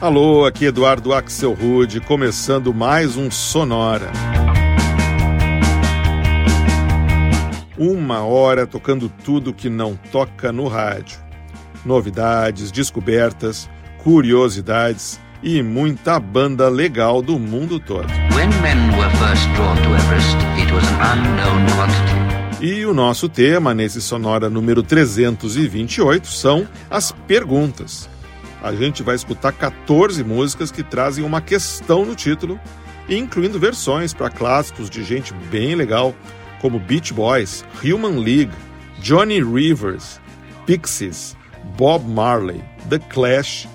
Alô, aqui Eduardo Axel Rude, começando mais um Sonora. Uma hora tocando tudo que não toca no rádio. Novidades, descobertas, curiosidades e muita banda legal do mundo todo. E o nosso tema nesse Sonora número 328 são as perguntas a gente vai escutar 14 músicas que trazem uma questão no título, incluindo versões para clássicos de gente bem legal, como Beach Boys, Human League, Johnny Rivers, Pixies, Bob Marley, The Clash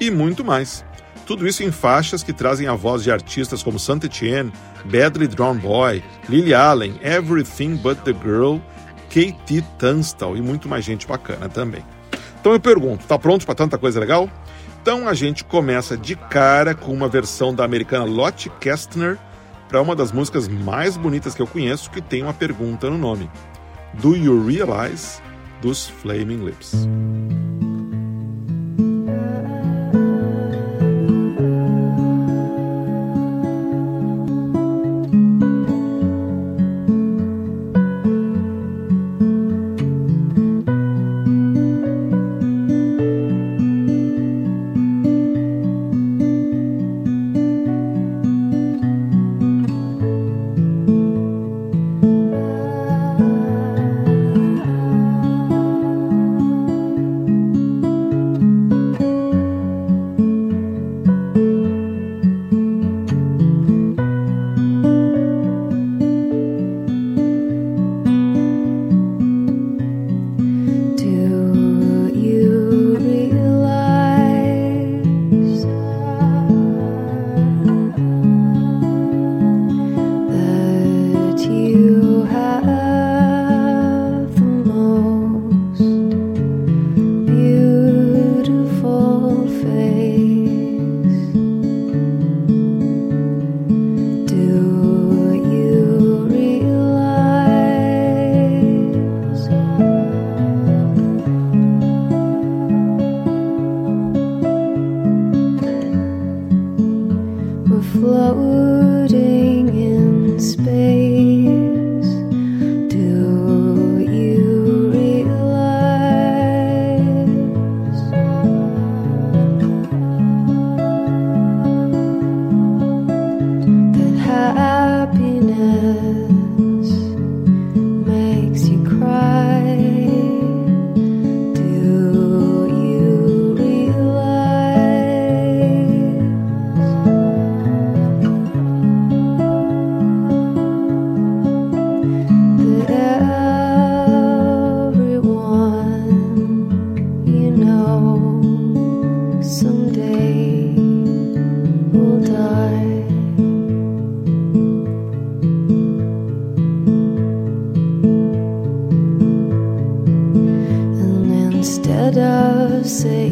e muito mais. Tudo isso em faixas que trazem a voz de artistas como Saint Etienne, Badly Drawn Boy, Lily Allen, Everything But The Girl, Katie Tunstall e muito mais gente bacana também. Então eu pergunto, tá pronto para tanta coisa legal? Então a gente começa de cara com uma versão da americana Lottie Kestner para uma das músicas mais bonitas que eu conheço que tem uma pergunta no nome. Do You Realize? dos Flaming Lips.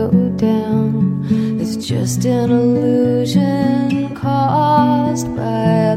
go down. It's just an illusion caused by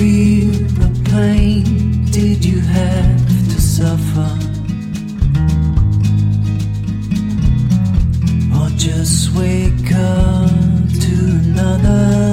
feel the pain? Did you have to suffer? Or just wake up to another?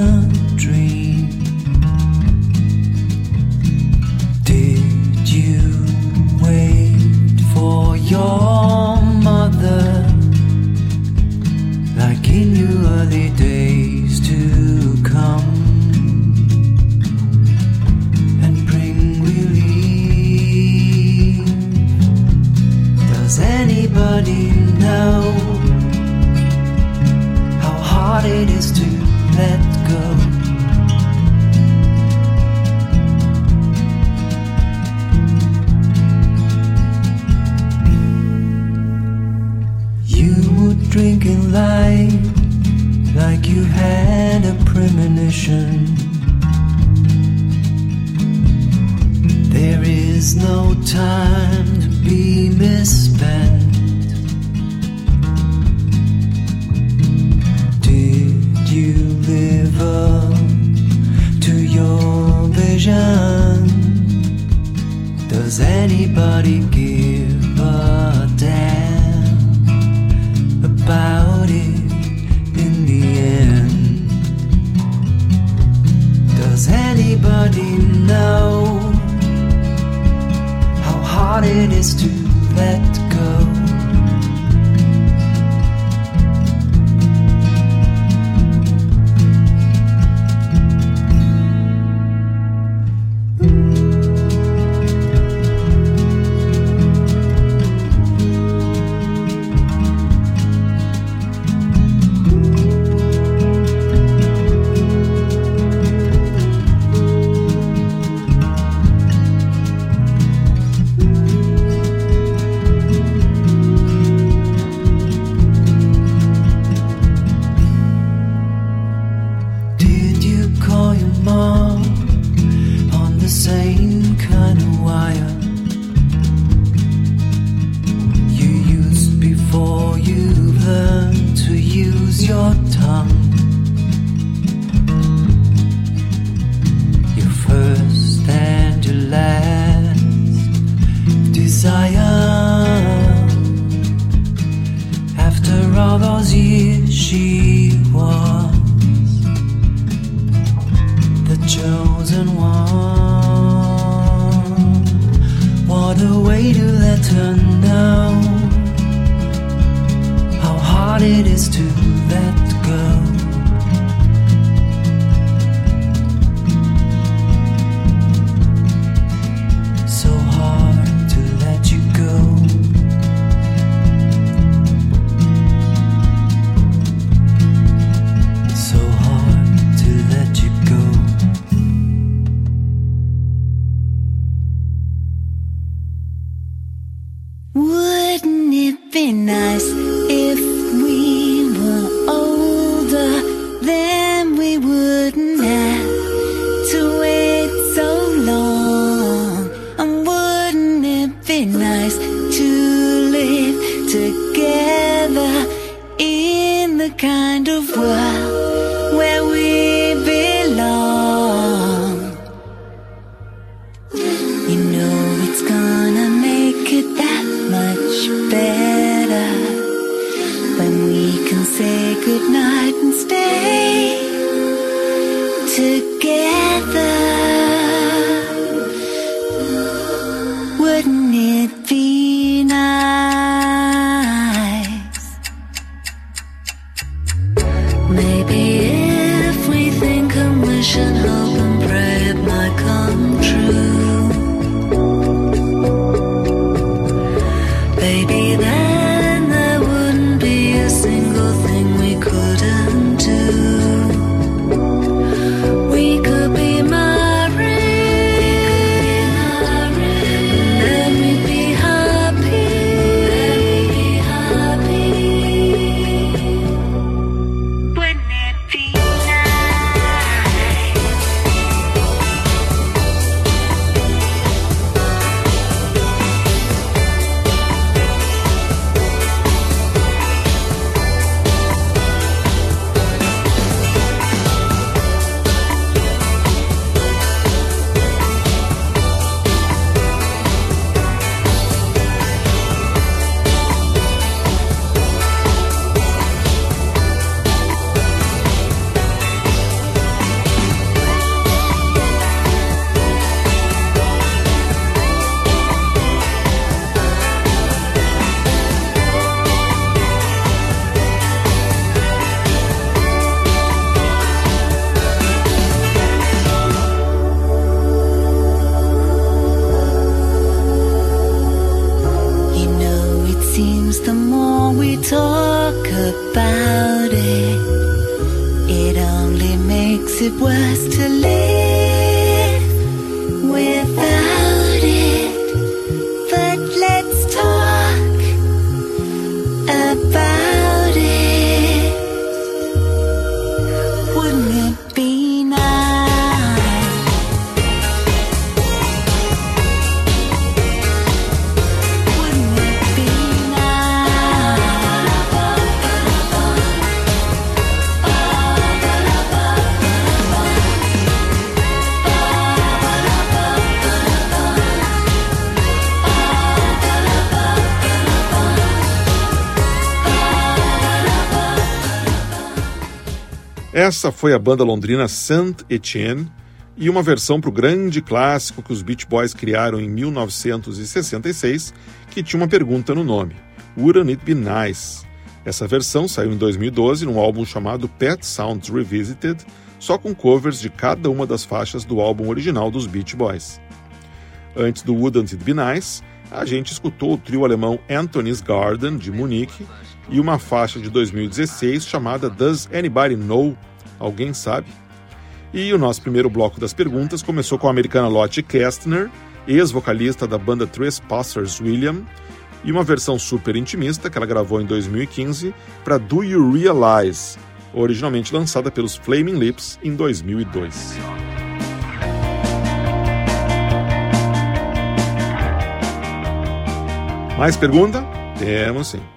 To live together in the kind of world Essa foi a banda londrina Saint Etienne e uma versão para o grande clássico que os Beach Boys criaram em 1966, que tinha uma pergunta no nome: Wouldn't It Be Nice? Essa versão saiu em 2012 num álbum chamado Pet Sounds Revisited, só com covers de cada uma das faixas do álbum original dos Beach Boys. Antes do Wouldn't It Be Nice, a gente escutou o trio alemão Anthony's Garden, de Munique, e uma faixa de 2016 chamada Does Anybody Know? Alguém sabe? E o nosso primeiro bloco das perguntas começou com a americana Lottie Kestner, ex-vocalista da banda Trespassers William, e uma versão super intimista que ela gravou em 2015 para Do You Realize, originalmente lançada pelos Flaming Lips em 2002. Mais pergunta? Temos sim.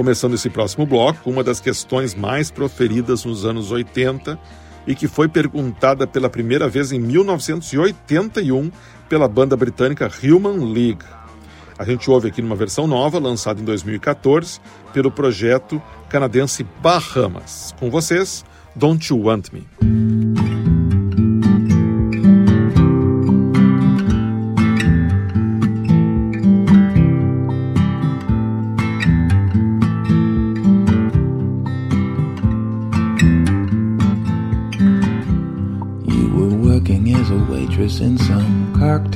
Começando esse próximo bloco, uma das questões mais proferidas nos anos 80 e que foi perguntada pela primeira vez em 1981 pela banda britânica Human League. A gente ouve aqui numa versão nova, lançada em 2014 pelo projeto canadense Bahamas. Com vocês, Don't You Want Me.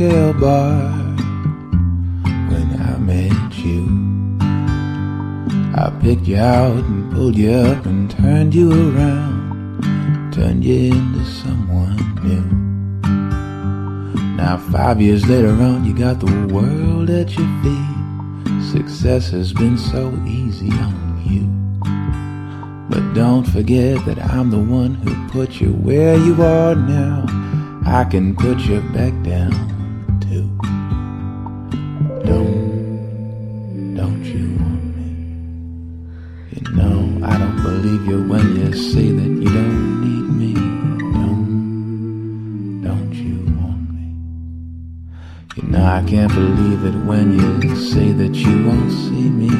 Cocktail bar when I met you. I picked you out and pulled you up and turned you around, turned you into someone new. Now, five years later on, you got the world at your feet, success has been so easy on you. But don't forget that I'm the one who put you where you are now. I can put you back down say that you won't see me.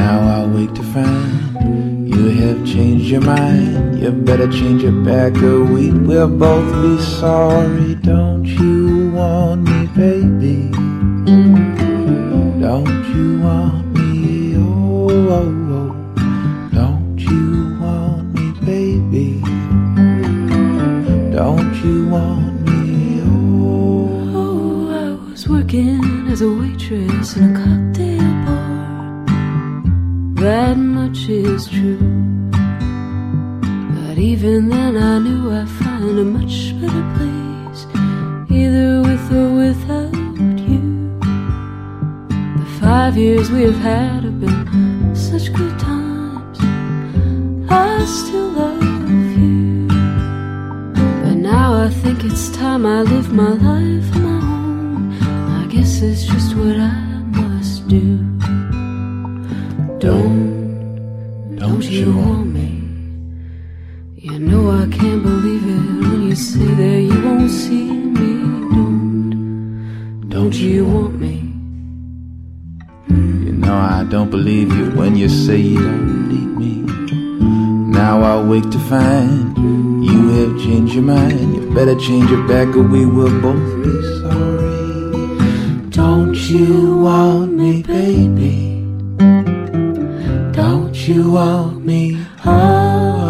Now I wake to find you have changed your mind. You better change it back or we will both be sorry. Don't you want me, baby? Don't you want me? Oh, oh, oh. Waitress in a cocktail bar. That much is true. But even then, I knew I'd find a much better place, either with or without you. The five years we've had have been such good times. I still love you. But now I think it's time I live my life. I guess it's just what I must do. Don't, don't you want me? You know I can't believe it when you say that you won't see me. Don't, don't you want me? You know I don't believe you when you say you don't need me. Now I wake to find you have changed your mind. You better change it back or we will both be sorry. You want me, baby? Don't you want me? Oh,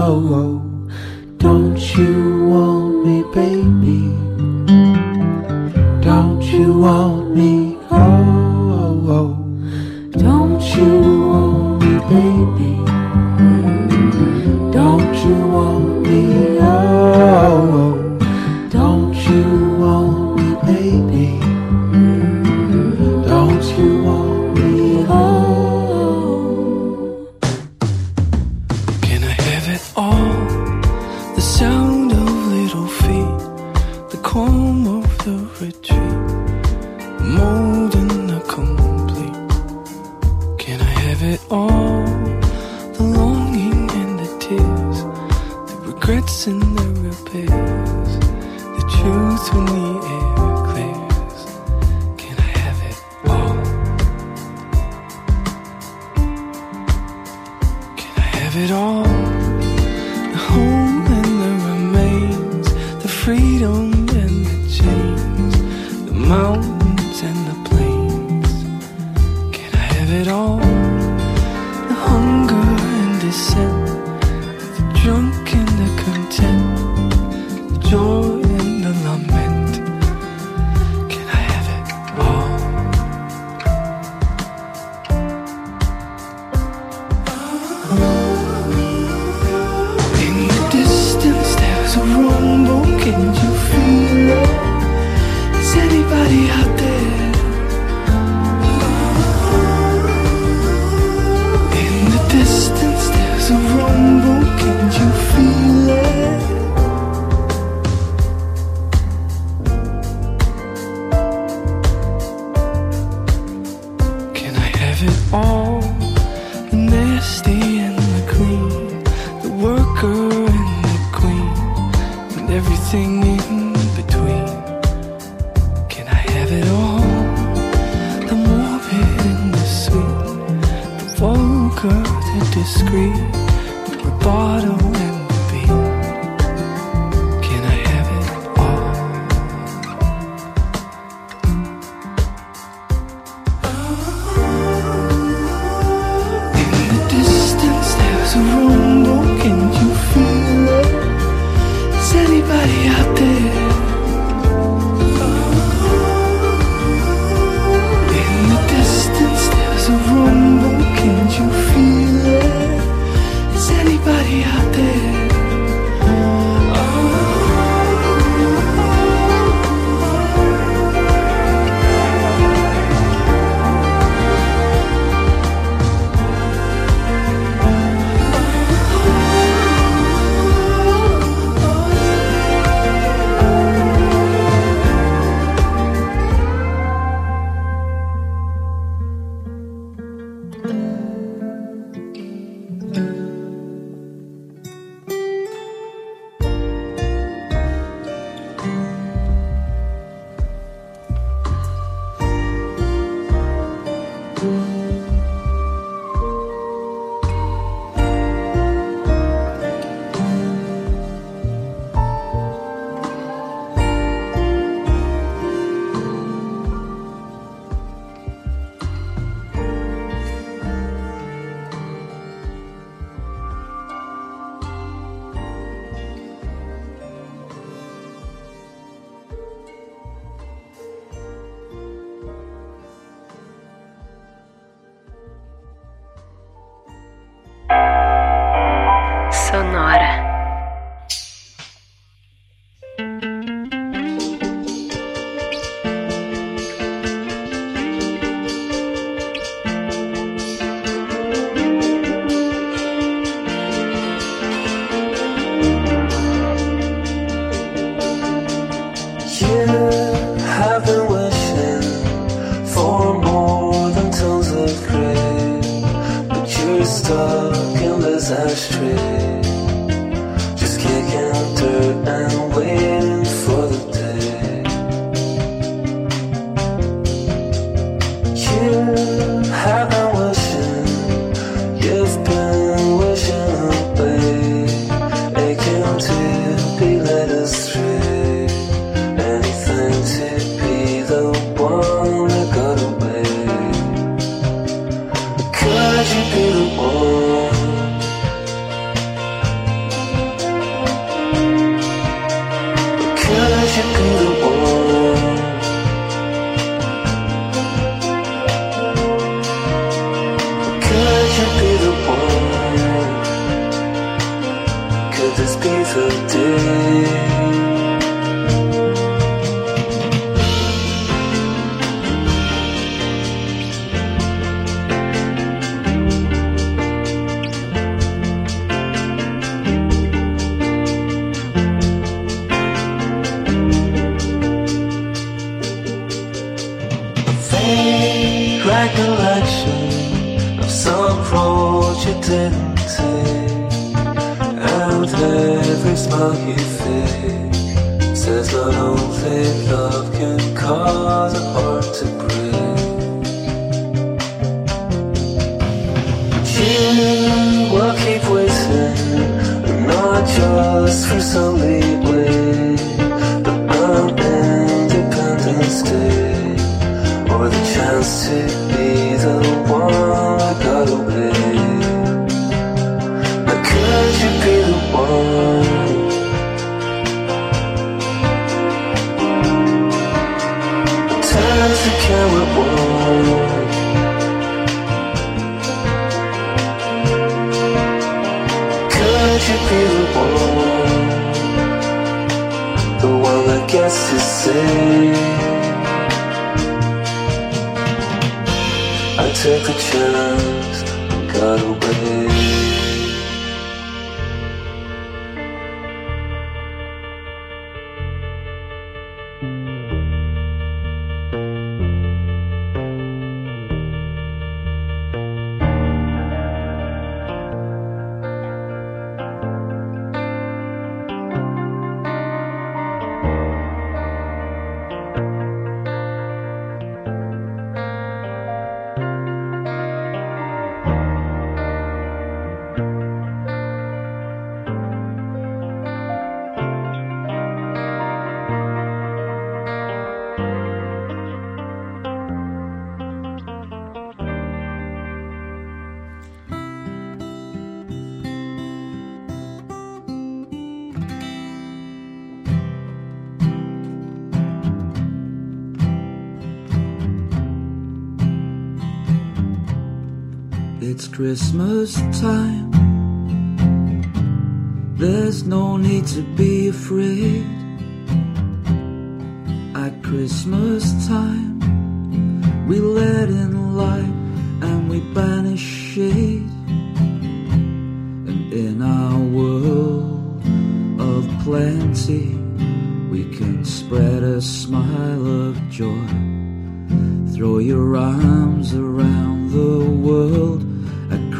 oh, oh. don't you want me, baby? Don't you want discreet, the rebuttal Sonora. Of some road you didn't take. And every smile you fake says not only love can cause a heart to break. Will keep waiting, not just for some leeway, but Independence Day or the chance to I Christmas time. There's no need to be afraid. At Christmas time, we let in light and we banish shade. And in our world of plenty, we can spread a smile of joy. Throw your arms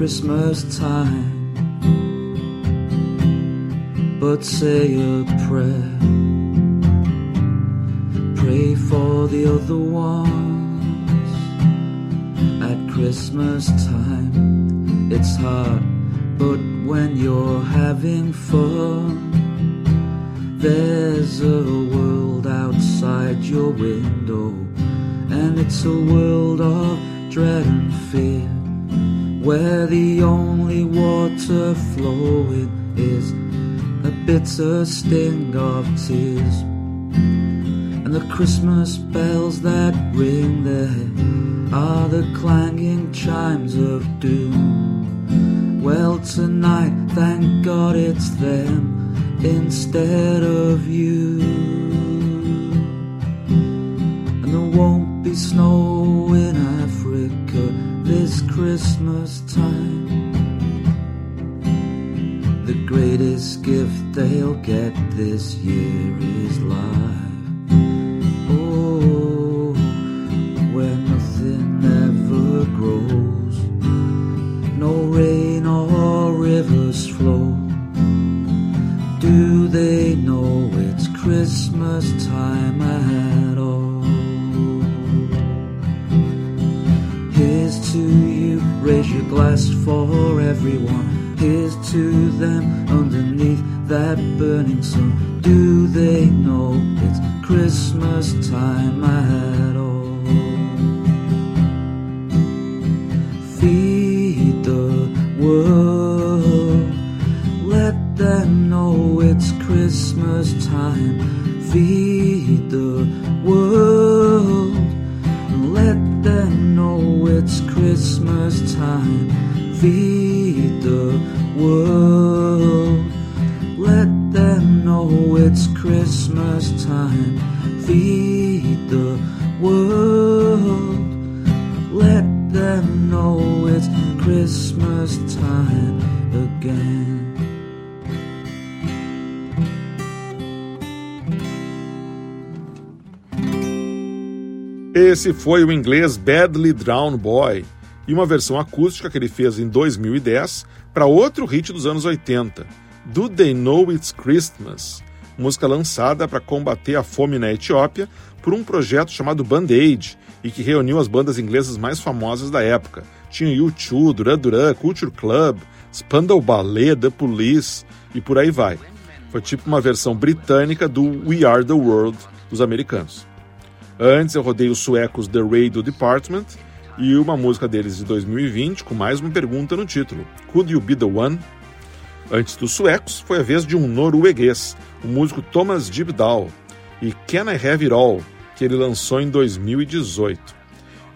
Christmas time. But say a prayer. Pray for the other ones at Christmas time. It's hard, but when you're having fun, there's a world outside your window, and it's a world of dread and fear, where the only water flowing is a bitter sting of tears. And the Christmas bells that ring there are the clanging chimes of doom. Well, tonight, thank God it's them instead of you. Christmas time. The greatest gift they'll get this year is life. Oh, where nothing ever grows, no rain or rivers flow. Do they know it's Christmas time at glass for everyone. Here's to them underneath that burning sun. Do they know it's Christmas time at Feed the world, let them know it's Christmas time. Feed the world, let them know it's Christmas time again. Esse foi o inglês Badly Drawn Boy e uma versão acústica que ele fez em 2010 para outro hit dos anos 80, Do They Know It's Christmas, música lançada para combater a fome na Etiópia por um projeto chamado Band-Aid e que reuniu as bandas inglesas mais famosas da época. Tinha U2, Duran Duran, Culture Club, Spandau Ballet, The Police e por aí vai. Foi tipo uma versão britânica do We Are the World dos americanos. Antes eu rodei os suecos The Radio Department e uma música deles de 2020 com mais uma pergunta no título: Could You Be the One? Antes dos suecos, foi a vez de um norueguês, o músico Thomas Dibdal, e Can I Have It All, que ele lançou em 2018.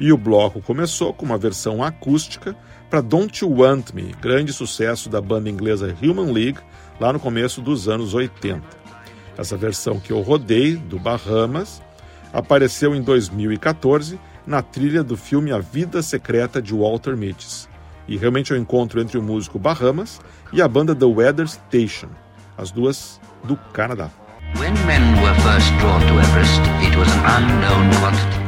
E o bloco começou com uma versão acústica para Don't You Want Me, grande sucesso da banda inglesa Human League, lá no começo dos anos 80. Essa versão que eu rodei, do Bahamas, apareceu em 2014 na trilha do filme A Vida Secreta de Walter Mitty. E realmente é o um encontro entre o músico Bahamas e a banda The Weather Station, as duas do Canadá.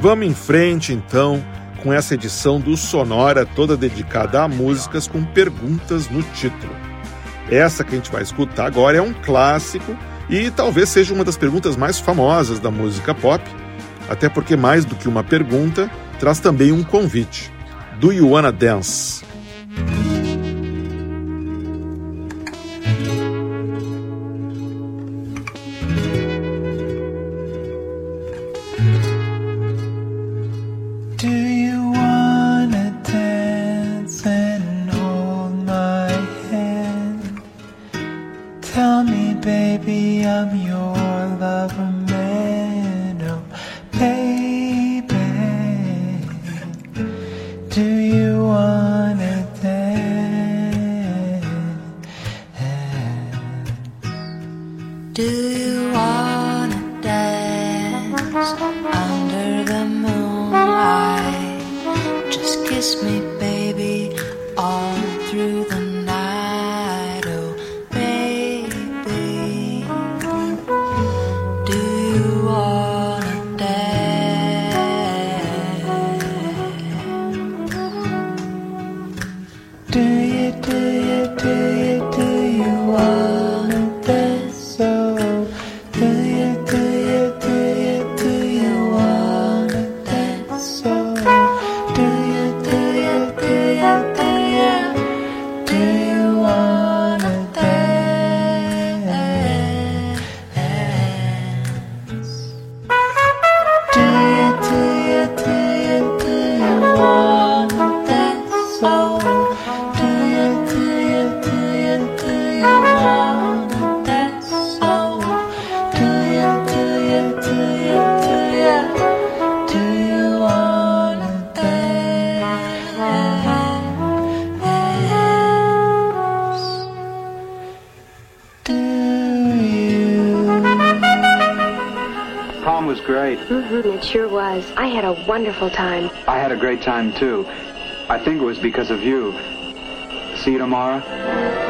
Vamos em frente então com essa edição do Sonora toda dedicada a músicas com perguntas no título. Essa que a gente vai escutar agora é um clássico e talvez seja uma das perguntas mais famosas da música pop, até porque mais do que uma pergunta, traz também um convite. Do you wanna dance? Kiss me, time too. I think it was because of you. See you tomorrow.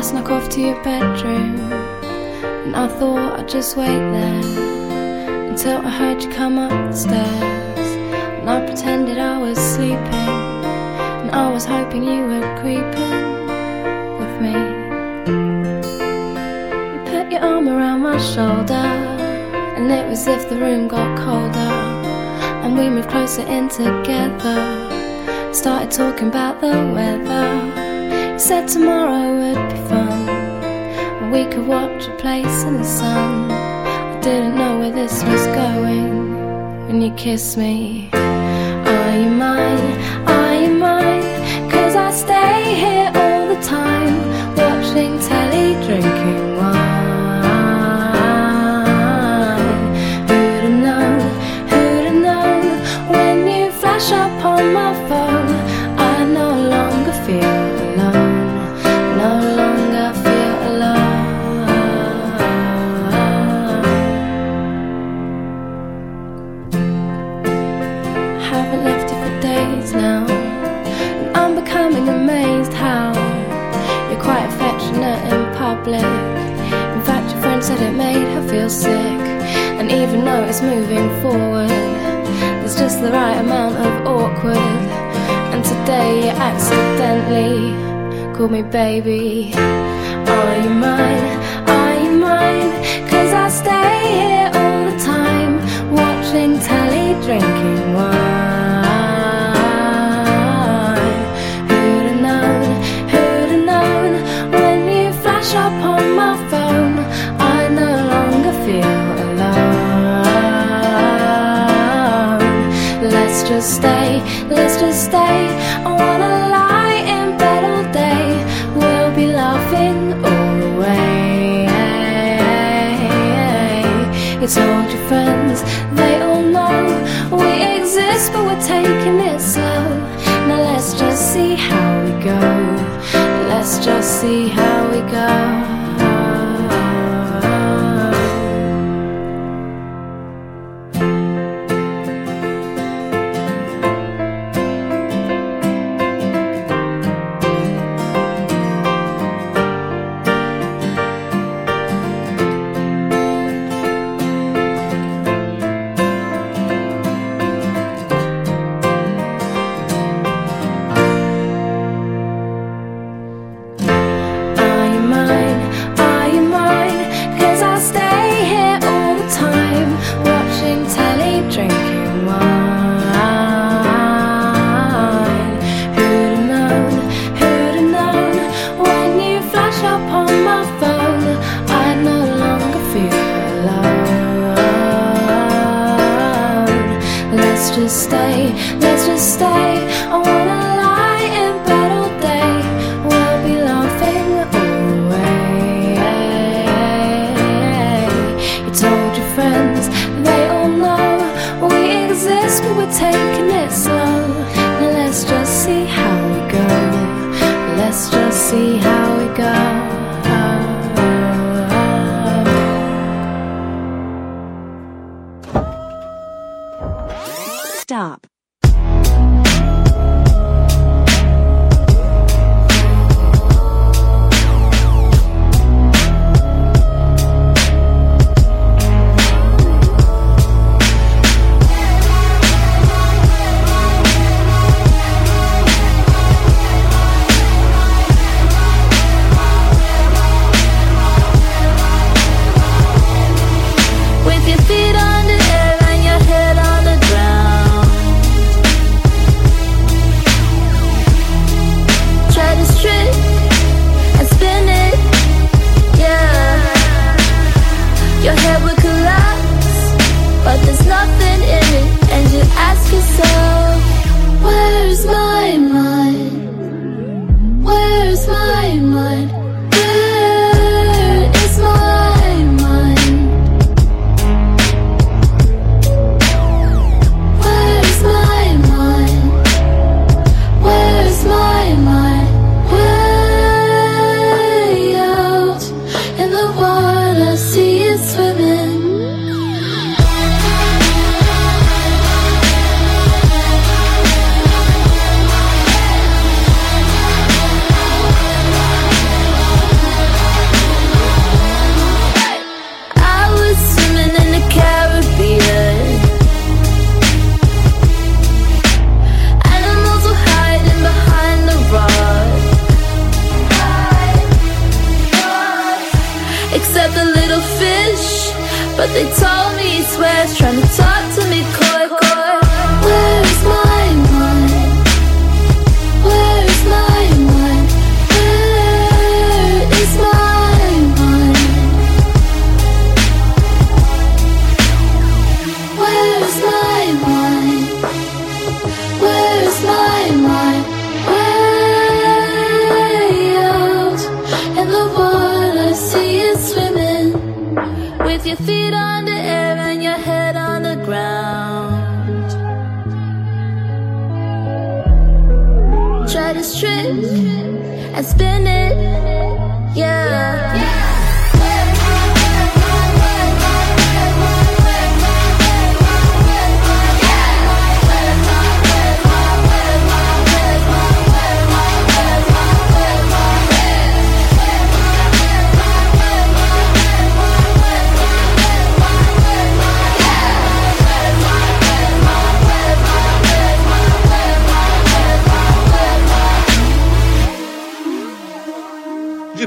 I snuck off to your bedroom. And I thought I'd just wait there until I heard you come upstairs. And I pretended I was sleeping. And I was hoping you were creeping with me. You put your arm around my shoulder. And it was if the room got colder. And we moved closer in together. Started talking about the weather. You said tomorrow would be we could watch a place in the sun. I didn't know where this was going when you kissed me. Are you mine? Are moving forward. There's just the right amount of awkward. And today you accidentally called me baby. Are you mine? Are you mine? Cause I stay here all the time, watching telly, drinking wine. just stay, let's just stay. I wanna lie in bed all day. We'll be laughing all the way. It's all your friends, they all know we exist, but we're taking it slow. Now let's just see how we go. Let's just see how we go.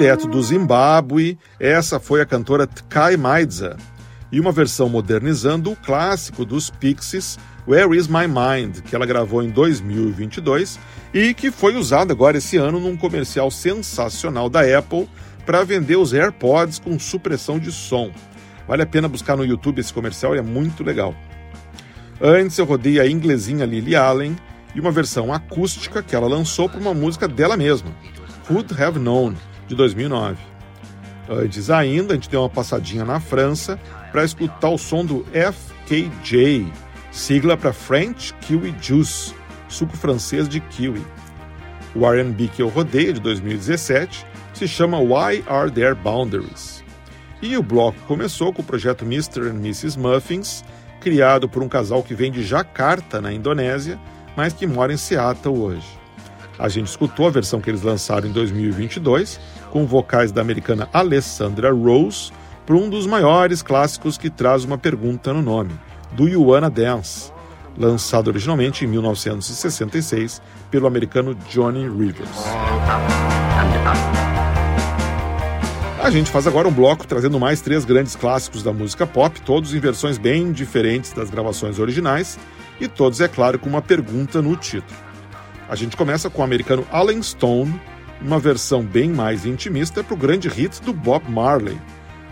Direto do Zimbábue, essa foi a cantora Tkai Maidza, e uma versão modernizando o clássico dos Pixies, Where Is My Mind, que ela gravou em 2022 e que foi usada agora esse ano num comercial sensacional da Apple para vender os AirPods com supressão de som. Vale a pena buscar no YouTube esse comercial, é muito legal. Antes eu rodei a inglesinha Lily Allen e uma versão acústica que ela lançou para uma música dela mesma, Would Have Known, de 2009. Antes ainda, a gente deu uma passadinha na França para escutar o som do FKJ, sigla para French Kiwi Juice, suco francês de kiwi. O R&B que eu rodei, de 2017, se chama Why Are There Boundaries? E o bloco começou com o projeto Mr. and Mrs. Muffins, criado por um casal que vem de Jakarta, na Indonésia, mas que mora em Seattle hoje. A gente escutou a versão que eles lançaram em 2022, com vocais da americana Alessandra Rose, para um dos maiores clássicos que traz uma pergunta no nome, do You Wanna Dance, lançado originalmente em 1966 pelo americano Johnny Rivers. A gente faz agora um bloco trazendo mais três grandes clássicos da música pop, todos em versões bem diferentes das gravações originais, e todos, é claro, com uma pergunta no título. A gente começa com o americano Alan Stone, uma versão bem mais intimista para o grande hit do Bob Marley,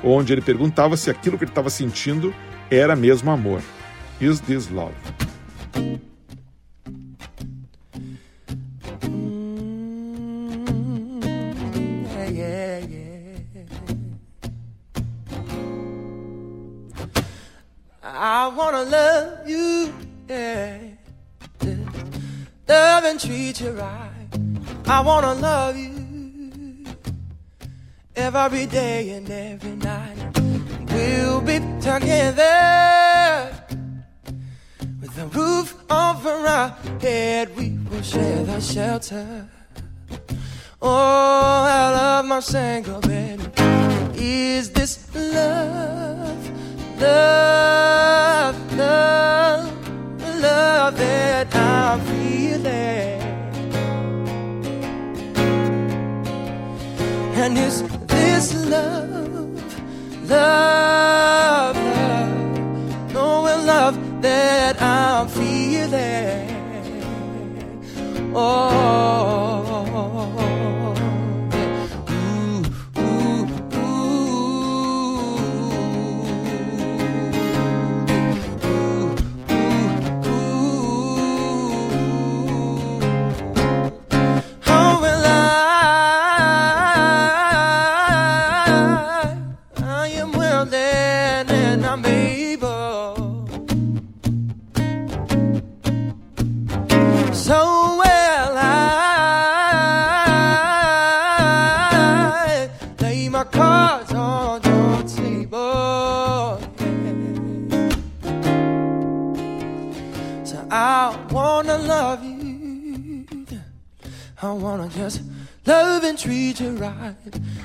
onde ele perguntava se aquilo que ele estava sentindo era mesmo amor. Is this love? I wanna love you, yeah. Love and treat you right. I wanna love you every day and every night. We'll be together with a roof over our head. We will share the shelter. Oh, I love my single bed. Is this love, love, love, love that I'm feeling? And is this love, love, love, oh, knowing love that I'm feeling? Oh, right.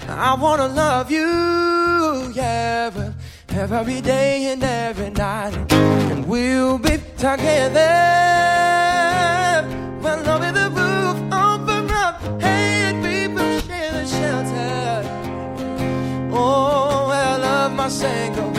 I wanna love you, yeah, but every day and every night. And we'll be together when love is the roof our head. We will share the shelter. Oh, I love my single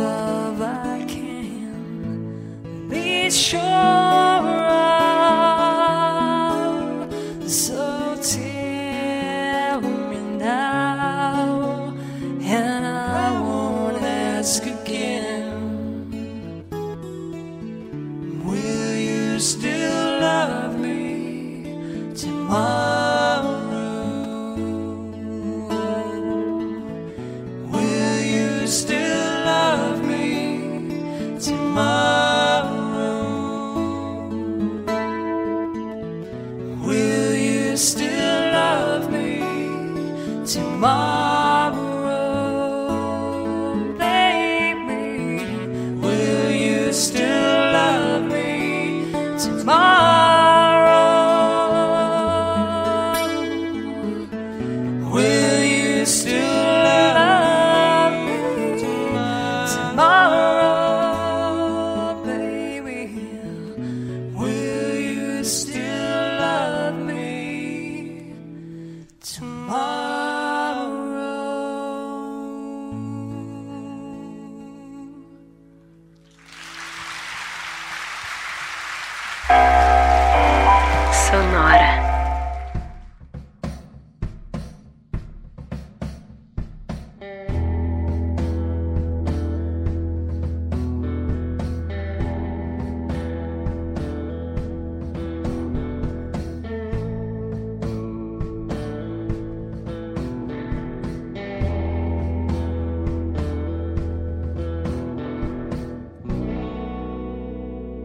love I can. Be sure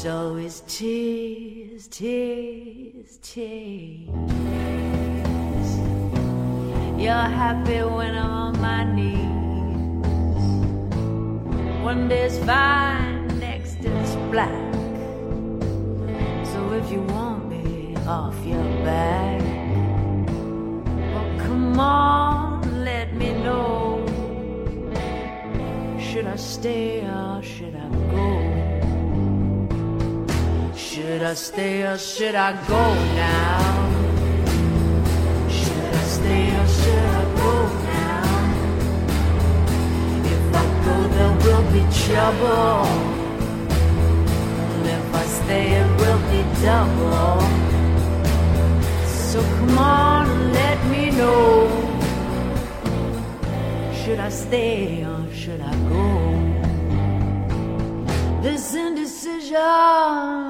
It's always tears, tears, tears. You're happy when I'm on my knees. One day's fine, next is black. So if you want me off your back, well, come on, let me know. Should I stay or should I go? Should I stay or should I go now? Should I stay or should I go now? If I go, there will be trouble. If I stay, it will be double. So come on, let me know. Should I stay or should I go? This indecision's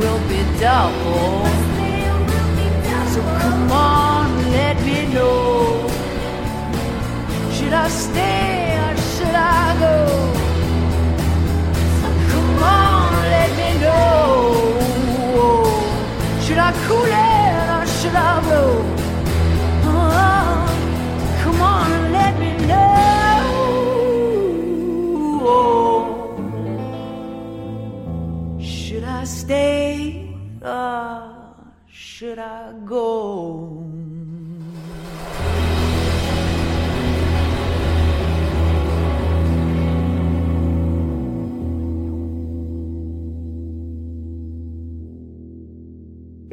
Will be double. So come on, let me know. Should I stay or should I go? Come on, let me know. Should I cool it or should I blow?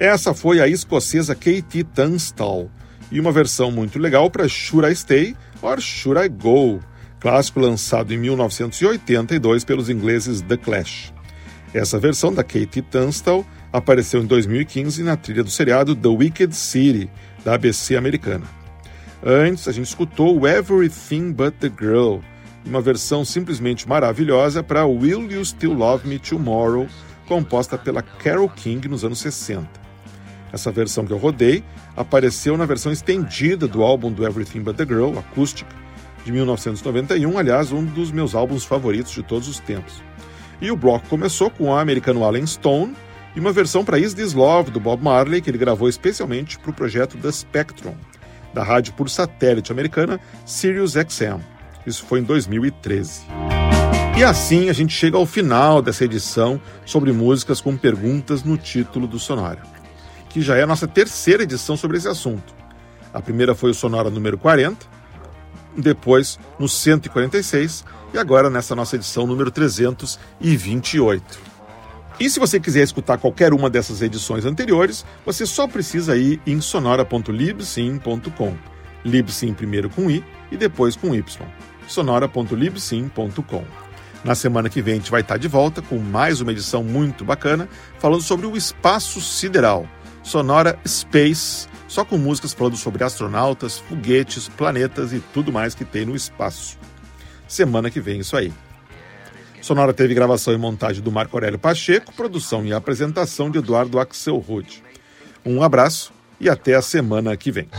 Essa foi a escocesa Katie Tunstall e uma versão muito legal para Should I Stay or Should I Go, clássico lançado em 1982 pelos ingleses The Clash. Essa versão da Katie Tunstall apareceu em 2015 na trilha do seriado The Wicked City, da ABC americana. Antes, a gente escutou Everything But the Girl, uma versão simplesmente maravilhosa para Will You Still Love Me Tomorrow, composta pela Carole King nos anos 60. Essa versão que eu rodei apareceu na versão estendida do álbum do Everything But the Girl, acústica, de 1991, aliás, um dos meus álbuns favoritos de todos os tempos. E o bloco começou com o americano Alan Stone e uma versão para Is This Love, do Bob Marley, que ele gravou especialmente para o projeto The Spectrum, da rádio por satélite americana Sirius XM. Isso foi em 2013. E assim a gente chega ao final dessa edição sobre músicas com perguntas no título do Sonora, que já é a nossa terceira edição sobre esse assunto. A primeira foi o Sonora número 40, depois no 146 e agora nessa nossa edição número 328. E se você quiser escutar qualquer uma dessas edições anteriores, você só precisa ir em sonora.libsim.com. Libsim primeiro com i e depois com y. sonora.libsim.com. Na semana que vem a gente vai estar de volta com mais uma edição muito bacana, falando sobre o espaço sideral. Sonora Space, só com músicas falando sobre astronautas, foguetes, planetas e tudo mais que tem no espaço. Semana que vem isso aí. Sonora teve gravação e montagem do Marco Aurélio Pacheco, produção e apresentação de Eduardo Axel Rude. Um abraço e até a semana que vem.